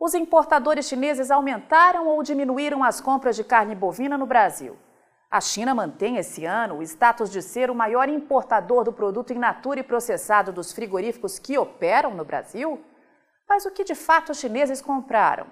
Os importadores chineses aumentaram ou diminuíram as compras de carne bovina no Brasil. A China mantém esse ano o status de ser o maior importador do produto in natura e processado dos frigoríficos que operam no Brasil? Mas o que de fato os chineses compraram?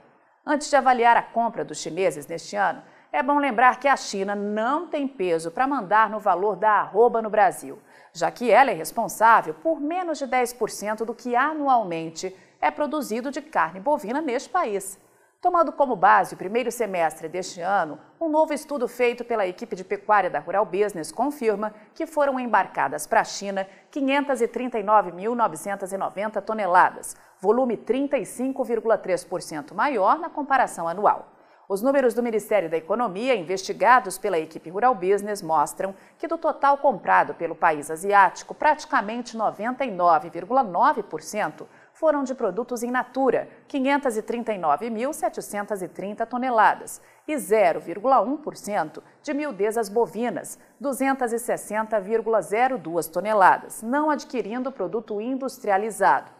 Antes de avaliar a compra dos chineses neste ano, é bom lembrar que a China não tem peso para mandar no valor da arroba no Brasil, já que ela é responsável por menos de 10% do que anualmente é produzido de carne bovina neste país. Tomando como base o primeiro semestre deste ano, um novo estudo feito pela equipe de pecuária da Rural Business confirma que foram embarcadas para a China 539.990 toneladas, volume 35,3% maior na comparação anual. Os números do Ministério da Economia, investigados pela equipe Rural Business, mostram que do total comprado pelo país asiático, praticamente 99,9% foram de produtos in natura, 539.730 toneladas, e 0,1% de miudezas bovinas, 260,02 toneladas, não adquirindo produto industrializado.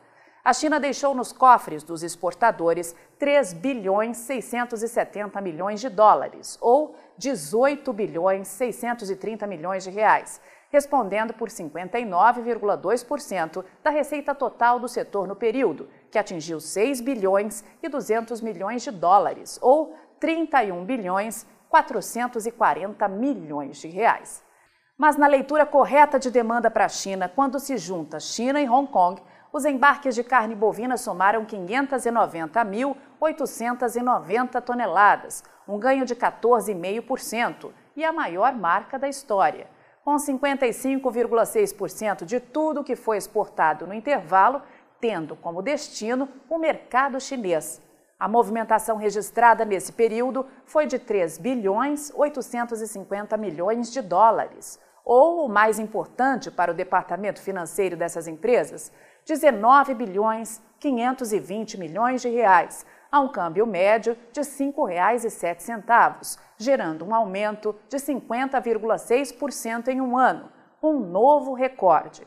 A China deixou nos cofres dos exportadores 3 bilhões 670 milhões de dólares, ou 18 bilhões 630 milhões de reais, respondendo por 59,2% da receita total do setor no período, que atingiu 6 bilhões e 200 milhões de dólares, ou 31 bilhões 440 milhões de reais. Mas na leitura correta de demanda para a China, quando se junta China e Hong Kong, os embarques de carne bovina somaram 590.890 toneladas, um ganho de 14,5% e a maior marca da história com 55,6% de tudo que foi exportado no intervalo, tendo como destino o mercado chinês. A movimentação registrada nesse período foi de 3 bilhões 850 milhões de dólares, ou o mais importante para o departamento financeiro dessas empresas, 19 bilhões 520 milhões de reais, a um câmbio médio de R$ 5,07, gerando um aumento de 50,6% em um ano, um novo recorde.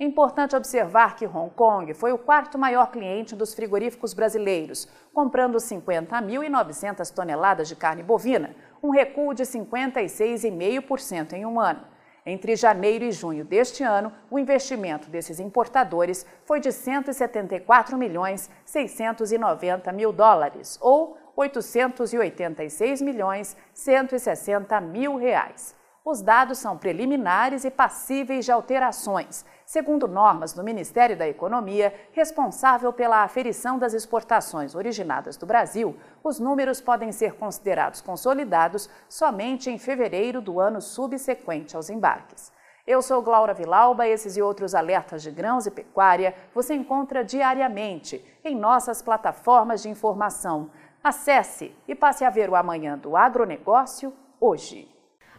Importante observar que Hong Kong foi o quarto maior cliente dos frigoríficos brasileiros, comprando 50.900 toneladas de carne bovina, um recuo de 56,5% em um ano. Entre janeiro e junho deste ano, o investimento desses importadores foi de 174 milhões 690 mil dólares, ou 886 milhões 160 mil reais. Os dados são preliminares e passíveis de alterações, segundo normas do Ministério da Economia, responsável pela aferição das exportações originadas do Brasil. Os números podem ser considerados consolidados somente em fevereiro do ano subsequente aos embarques. Eu sou Glaura Vilauba, esses e outros alertas de grãos e pecuária você encontra diariamente em nossas plataformas de informação. Acesse e passe a ver o amanhã do agronegócio hoje.